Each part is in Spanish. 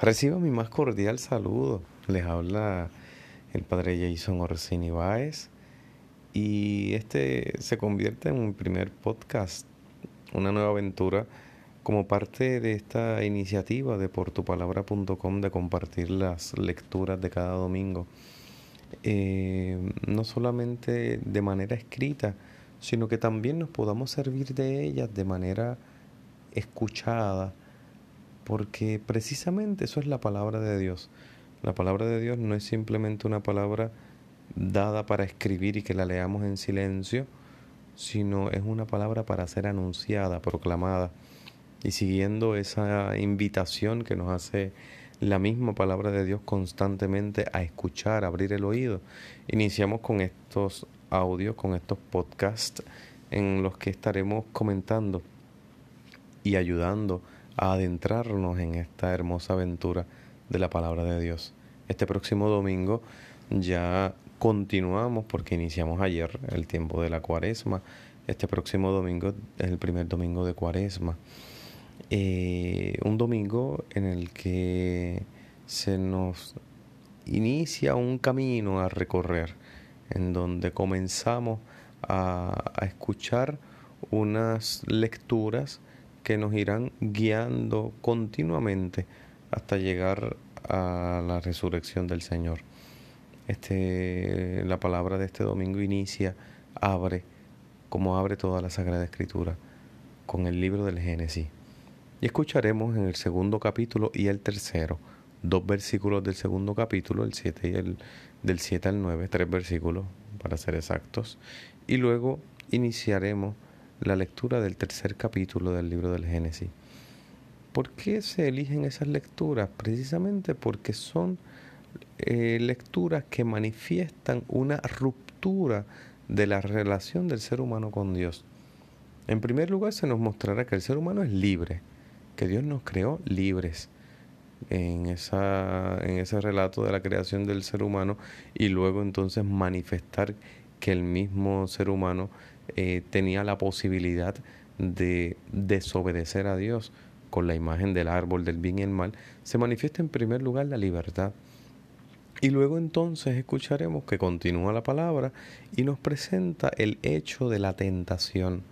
Reciba mi más cordial saludo. Les habla el padre Jason Orsini Báez y este se convierte en mi primer podcast, una nueva aventura como parte de esta iniciativa de portupalabra.com de compartir las lecturas de cada domingo. Eh, no solamente de manera escrita, sino que también nos podamos servir de ellas de manera escuchada porque precisamente eso es la palabra de Dios. La palabra de Dios no es simplemente una palabra dada para escribir y que la leamos en silencio, sino es una palabra para ser anunciada, proclamada. Y siguiendo esa invitación que nos hace la misma palabra de Dios constantemente a escuchar, a abrir el oído, iniciamos con estos audios, con estos podcasts en los que estaremos comentando y ayudando adentrarnos en esta hermosa aventura de la palabra de Dios. Este próximo domingo ya continuamos porque iniciamos ayer el tiempo de la cuaresma. Este próximo domingo es el primer domingo de cuaresma. Eh, un domingo en el que se nos inicia un camino a recorrer, en donde comenzamos a escuchar unas lecturas que nos irán guiando continuamente hasta llegar a la resurrección del Señor. Este, la palabra de este domingo inicia, abre, como abre toda la Sagrada Escritura, con el libro del Génesis. Y escucharemos en el segundo capítulo y el tercero, dos versículos del segundo capítulo, el 7 y el del 7 al 9, tres versículos para ser exactos. Y luego iniciaremos la lectura del tercer capítulo del libro del Génesis. ¿Por qué se eligen esas lecturas? Precisamente porque son eh, lecturas que manifiestan una ruptura de la relación del ser humano con Dios. En primer lugar, se nos mostrará que el ser humano es libre, que Dios nos creó libres en, esa, en ese relato de la creación del ser humano y luego entonces manifestar que el mismo ser humano eh, tenía la posibilidad de desobedecer a Dios con la imagen del árbol del bien y el mal, se manifiesta en primer lugar la libertad. Y luego entonces escucharemos que continúa la palabra y nos presenta el hecho de la tentación,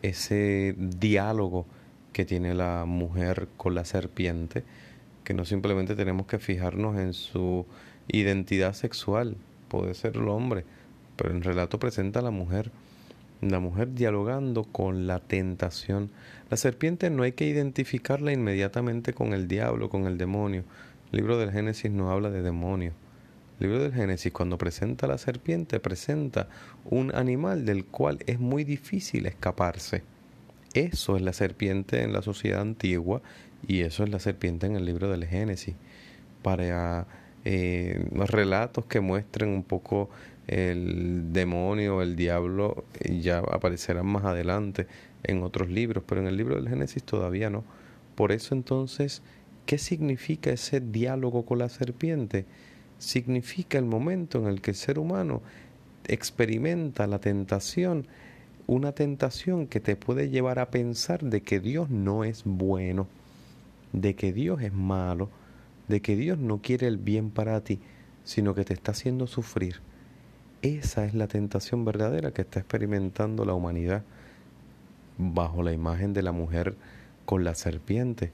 ese diálogo que tiene la mujer con la serpiente, que no simplemente tenemos que fijarnos en su identidad sexual, puede ser el hombre, pero el relato presenta a la mujer la mujer dialogando con la tentación. La serpiente no hay que identificarla inmediatamente con el diablo, con el demonio. El libro del Génesis no habla de demonio. El libro del Génesis cuando presenta a la serpiente presenta un animal del cual es muy difícil escaparse. Eso es la serpiente en la sociedad antigua y eso es la serpiente en el libro del Génesis. Para eh, relatos que muestren un poco el demonio, el diablo, ya aparecerán más adelante en otros libros, pero en el libro del Génesis todavía no. Por eso entonces, ¿qué significa ese diálogo con la serpiente? Significa el momento en el que el ser humano experimenta la tentación, una tentación que te puede llevar a pensar de que Dios no es bueno, de que Dios es malo, de que Dios no quiere el bien para ti, sino que te está haciendo sufrir esa es la tentación verdadera que está experimentando la humanidad bajo la imagen de la mujer con la serpiente.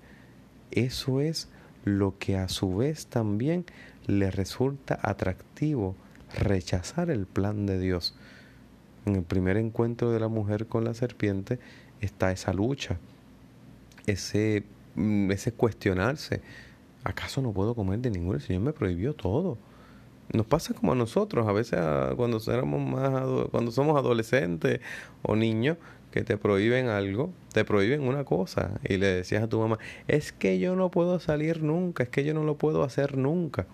Eso es lo que a su vez también le resulta atractivo rechazar el plan de Dios. En el primer encuentro de la mujer con la serpiente está esa lucha, ese, mm, ese cuestionarse. ¿Acaso no puedo comer de ninguno? El Señor me prohibió todo. Nos pasa como a nosotros, a veces cuando éramos más cuando somos adolescentes o niños que te prohíben algo, te prohíben una cosa y le decías a tu mamá, es que yo no puedo salir nunca, es que yo no lo puedo hacer nunca.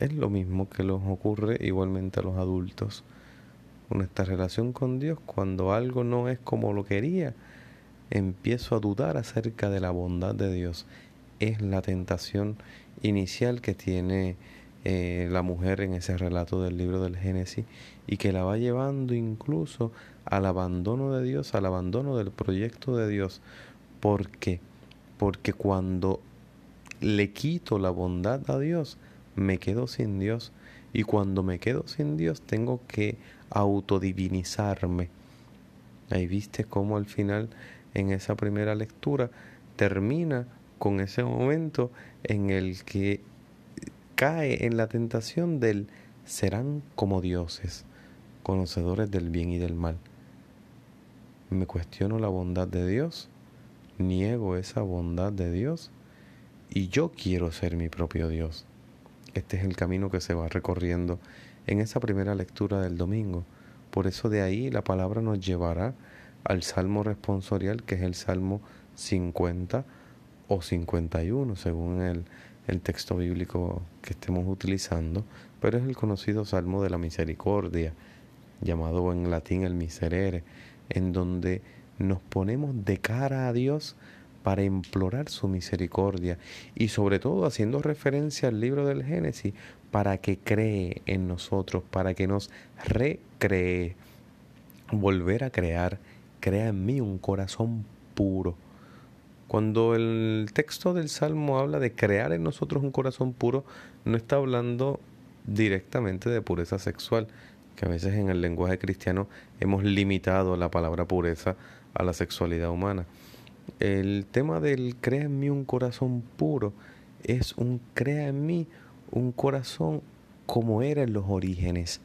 Es lo mismo que nos ocurre igualmente a los adultos. Nuestra relación con Dios, cuando algo no es como lo quería, empiezo a dudar acerca de la bondad de Dios. Es la tentación inicial que tiene eh, la mujer en ese relato del libro del Génesis y que la va llevando incluso al abandono de Dios, al abandono del proyecto de Dios. ¿Por qué? Porque cuando le quito la bondad a Dios, me quedo sin Dios. Y cuando me quedo sin Dios, tengo que autodivinizarme. Ahí viste cómo al final, en esa primera lectura, termina con ese momento en el que cae en la tentación del serán como dioses, conocedores del bien y del mal. Me cuestiono la bondad de Dios, niego esa bondad de Dios y yo quiero ser mi propio Dios. Este es el camino que se va recorriendo en esa primera lectura del domingo. Por eso de ahí la palabra nos llevará al salmo responsorial, que es el salmo 50 o 51, según el, el texto bíblico que estemos utilizando, pero es el conocido Salmo de la Misericordia, llamado en latín el Miserere, en donde nos ponemos de cara a Dios para implorar su misericordia y sobre todo haciendo referencia al libro del Génesis para que cree en nosotros, para que nos recree, volver a crear, crea en mí un corazón puro. Cuando el texto del Salmo habla de crear en nosotros un corazón puro, no está hablando directamente de pureza sexual, que a veces en el lenguaje cristiano hemos limitado la palabra pureza a la sexualidad humana. El tema del crea en mí un corazón puro es un crea en mí un corazón como era en los orígenes.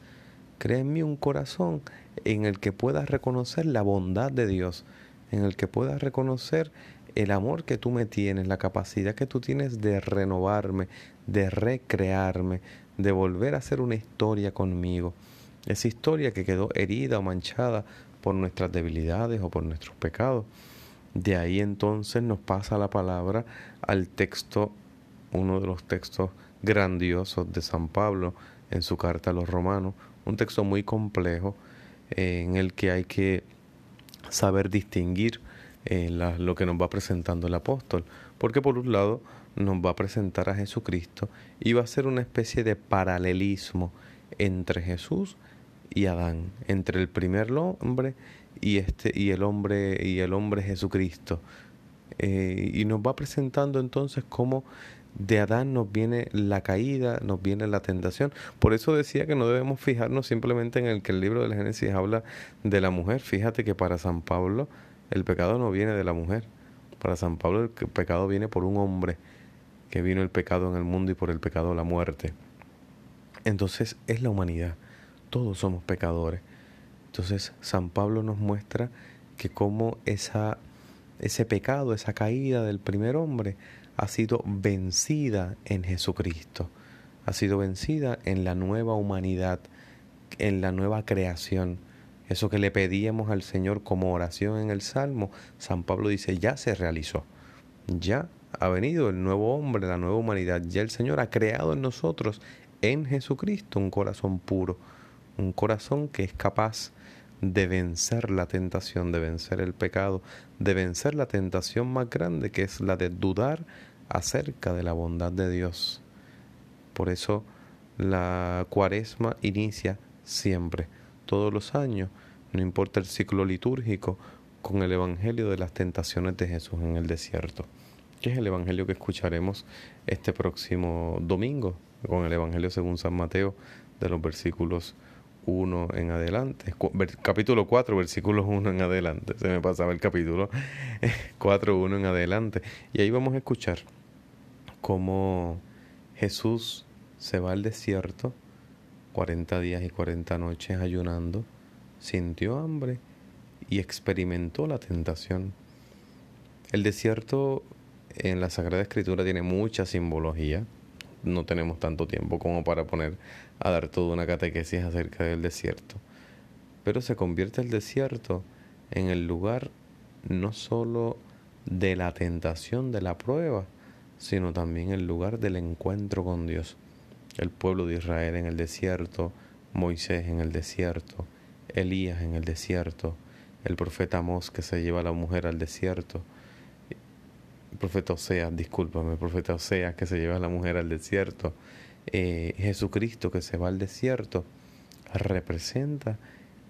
Crea en mí un corazón en el que puedas reconocer la bondad de Dios, en el que puedas reconocer el amor que tú me tienes, la capacidad que tú tienes de renovarme, de recrearme, de volver a hacer una historia conmigo. Esa historia que quedó herida o manchada por nuestras debilidades o por nuestros pecados. De ahí entonces nos pasa la palabra al texto, uno de los textos grandiosos de San Pablo en su carta a los romanos, un texto muy complejo eh, en el que hay que saber distinguir eh, lo que nos va presentando el apóstol, porque por un lado nos va a presentar a Jesucristo y va a ser una especie de paralelismo entre Jesús y Adán, entre el primer hombre y este y el hombre y el hombre Jesucristo. Eh, y nos va presentando entonces cómo de Adán nos viene la caída, nos viene la tentación. Por eso decía que no debemos fijarnos simplemente en el que el libro del Génesis habla de la mujer. Fíjate que para San Pablo el pecado no viene de la mujer. Para San Pablo el pecado viene por un hombre, que vino el pecado en el mundo y por el pecado la muerte. Entonces es la humanidad. Todos somos pecadores. Entonces San Pablo nos muestra que como esa, ese pecado, esa caída del primer hombre ha sido vencida en Jesucristo, ha sido vencida en la nueva humanidad, en la nueva creación. Eso que le pedíamos al Señor como oración en el Salmo, San Pablo dice, ya se realizó, ya ha venido el nuevo hombre, la nueva humanidad, ya el Señor ha creado en nosotros, en Jesucristo, un corazón puro, un corazón que es capaz de vencer la tentación, de vencer el pecado, de vencer la tentación más grande que es la de dudar acerca de la bondad de Dios. Por eso la cuaresma inicia siempre, todos los años, no importa el ciclo litúrgico, con el Evangelio de las tentaciones de Jesús en el desierto, que es el Evangelio que escucharemos este próximo domingo, con el Evangelio según San Mateo, de los versículos 1 en adelante, capítulo 4, versículos 1 en adelante, se me pasaba el capítulo 4, 1 en adelante, y ahí vamos a escuchar cómo Jesús se va al desierto, 40 días y 40 noches ayunando, sintió hambre y experimentó la tentación. El desierto en la Sagrada Escritura tiene mucha simbología. No tenemos tanto tiempo como para poner a dar toda una catequesis acerca del desierto. Pero se convierte el desierto en el lugar no solo de la tentación, de la prueba, sino también el lugar del encuentro con Dios. El pueblo de Israel en el desierto, Moisés en el desierto, Elías en el desierto, el profeta Amós que se lleva a la mujer al desierto, profeta Oseas, discúlpame, profeta Oseas que se lleva a la mujer al desierto, eh, Jesucristo que se va al desierto, representa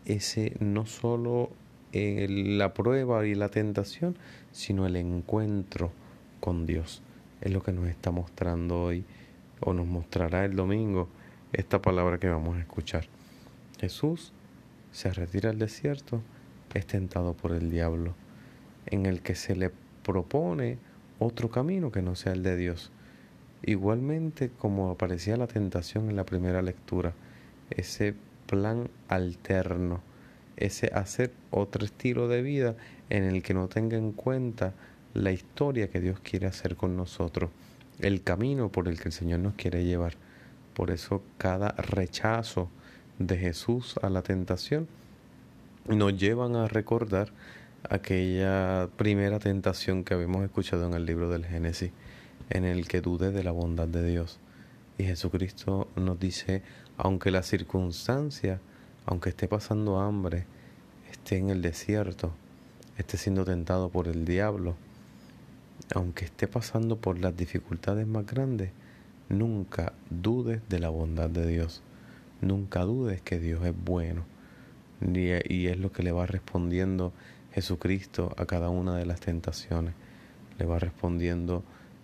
ese no solo la prueba y la tentación, sino el encuentro con Dios. es lo que nos está mostrando hoy o nos mostrará el domingo esta palabra que vamos a escuchar. Jesús se retira al desierto, es tentado por el diablo, en el que se le propone otro camino que no sea el de Dios. Igualmente como aparecía la tentación en la primera lectura, ese plan alterno, ese hacer otro estilo de vida en el que no tenga en cuenta la historia que Dios quiere hacer con nosotros, el camino por el que el Señor nos quiere llevar. Por eso cada rechazo de Jesús a la tentación nos llevan a recordar aquella primera tentación que habíamos escuchado en el libro del Génesis, en el que dudé de la bondad de Dios. Y Jesucristo nos dice, aunque la circunstancia, aunque esté pasando hambre, esté en el desierto, esté siendo tentado por el diablo, aunque esté pasando por las dificultades más grandes, nunca dudes de la bondad de Dios. Nunca dudes que Dios es bueno. Y es lo que le va respondiendo Jesucristo a cada una de las tentaciones. Le va respondiendo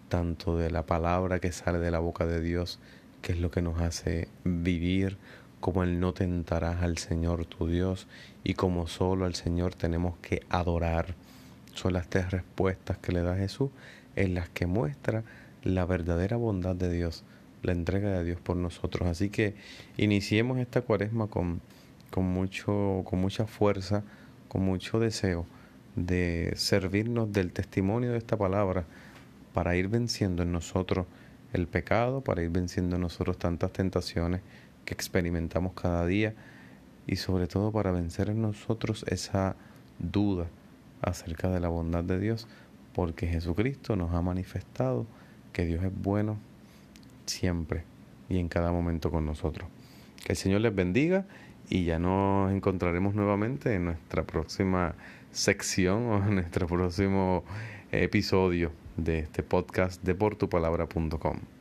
tanto de la palabra que sale de la boca de Dios, que es lo que nos hace vivir, como el no tentarás al Señor tu Dios y como solo al Señor tenemos que adorar. Son las tres respuestas que le da Jesús en las que muestra la verdadera bondad de Dios, la entrega de Dios por nosotros. Así que iniciemos esta cuaresma con, con, mucho, con mucha fuerza, con mucho deseo de servirnos del testimonio de esta palabra para ir venciendo en nosotros el pecado, para ir venciendo en nosotros tantas tentaciones que experimentamos cada día y sobre todo para vencer en nosotros esa duda acerca de la bondad de Dios, porque Jesucristo nos ha manifestado que Dios es bueno siempre y en cada momento con nosotros. Que el Señor les bendiga y ya nos encontraremos nuevamente en nuestra próxima sección o en nuestro próximo episodio de este podcast de portupalabra.com.